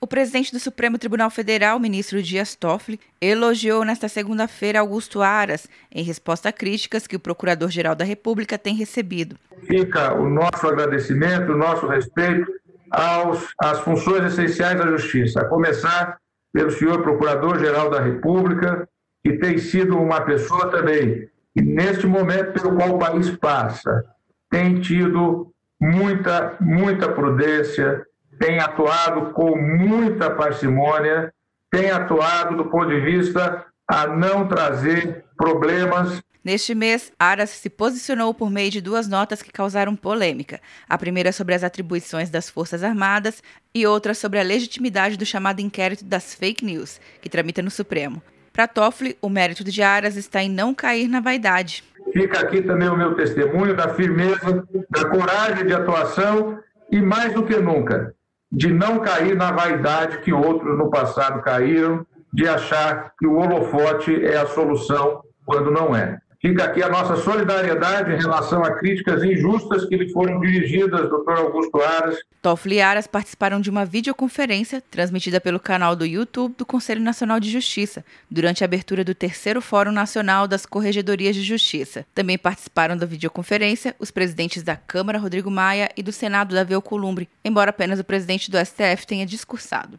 O presidente do Supremo Tribunal Federal, ministro Dias Toffoli, elogiou nesta segunda-feira Augusto Aras, em resposta a críticas que o Procurador-Geral da República tem recebido. Fica o nosso agradecimento, o nosso respeito aos, às funções essenciais da Justiça, a começar pelo senhor Procurador-Geral da República, que tem sido uma pessoa também, que neste momento pelo qual o país passa, tem tido muita, muita prudência, tem atuado com muita parcimônia, tem atuado do ponto de vista a não trazer problemas Neste mês, Aras se posicionou por meio de duas notas que causaram polêmica. A primeira sobre as atribuições das Forças Armadas e outra sobre a legitimidade do chamado inquérito das fake news, que tramita no Supremo. Para Toffoli, o mérito de Aras está em não cair na vaidade. Fica aqui também o meu testemunho da firmeza, da coragem de atuação e, mais do que nunca, de não cair na vaidade que outros no passado caíram, de achar que o holofote é a solução quando não é. Fica aqui a nossa solidariedade em relação a críticas injustas que lhe foram dirigidas, doutor Augusto Aras. Toffoli e Aras participaram de uma videoconferência transmitida pelo canal do YouTube do Conselho Nacional de Justiça, durante a abertura do terceiro Fórum Nacional das Corregedorias de Justiça. Também participaram da videoconferência os presidentes da Câmara, Rodrigo Maia, e do Senado, Davi Alcolumbre, embora apenas o presidente do STF tenha discursado.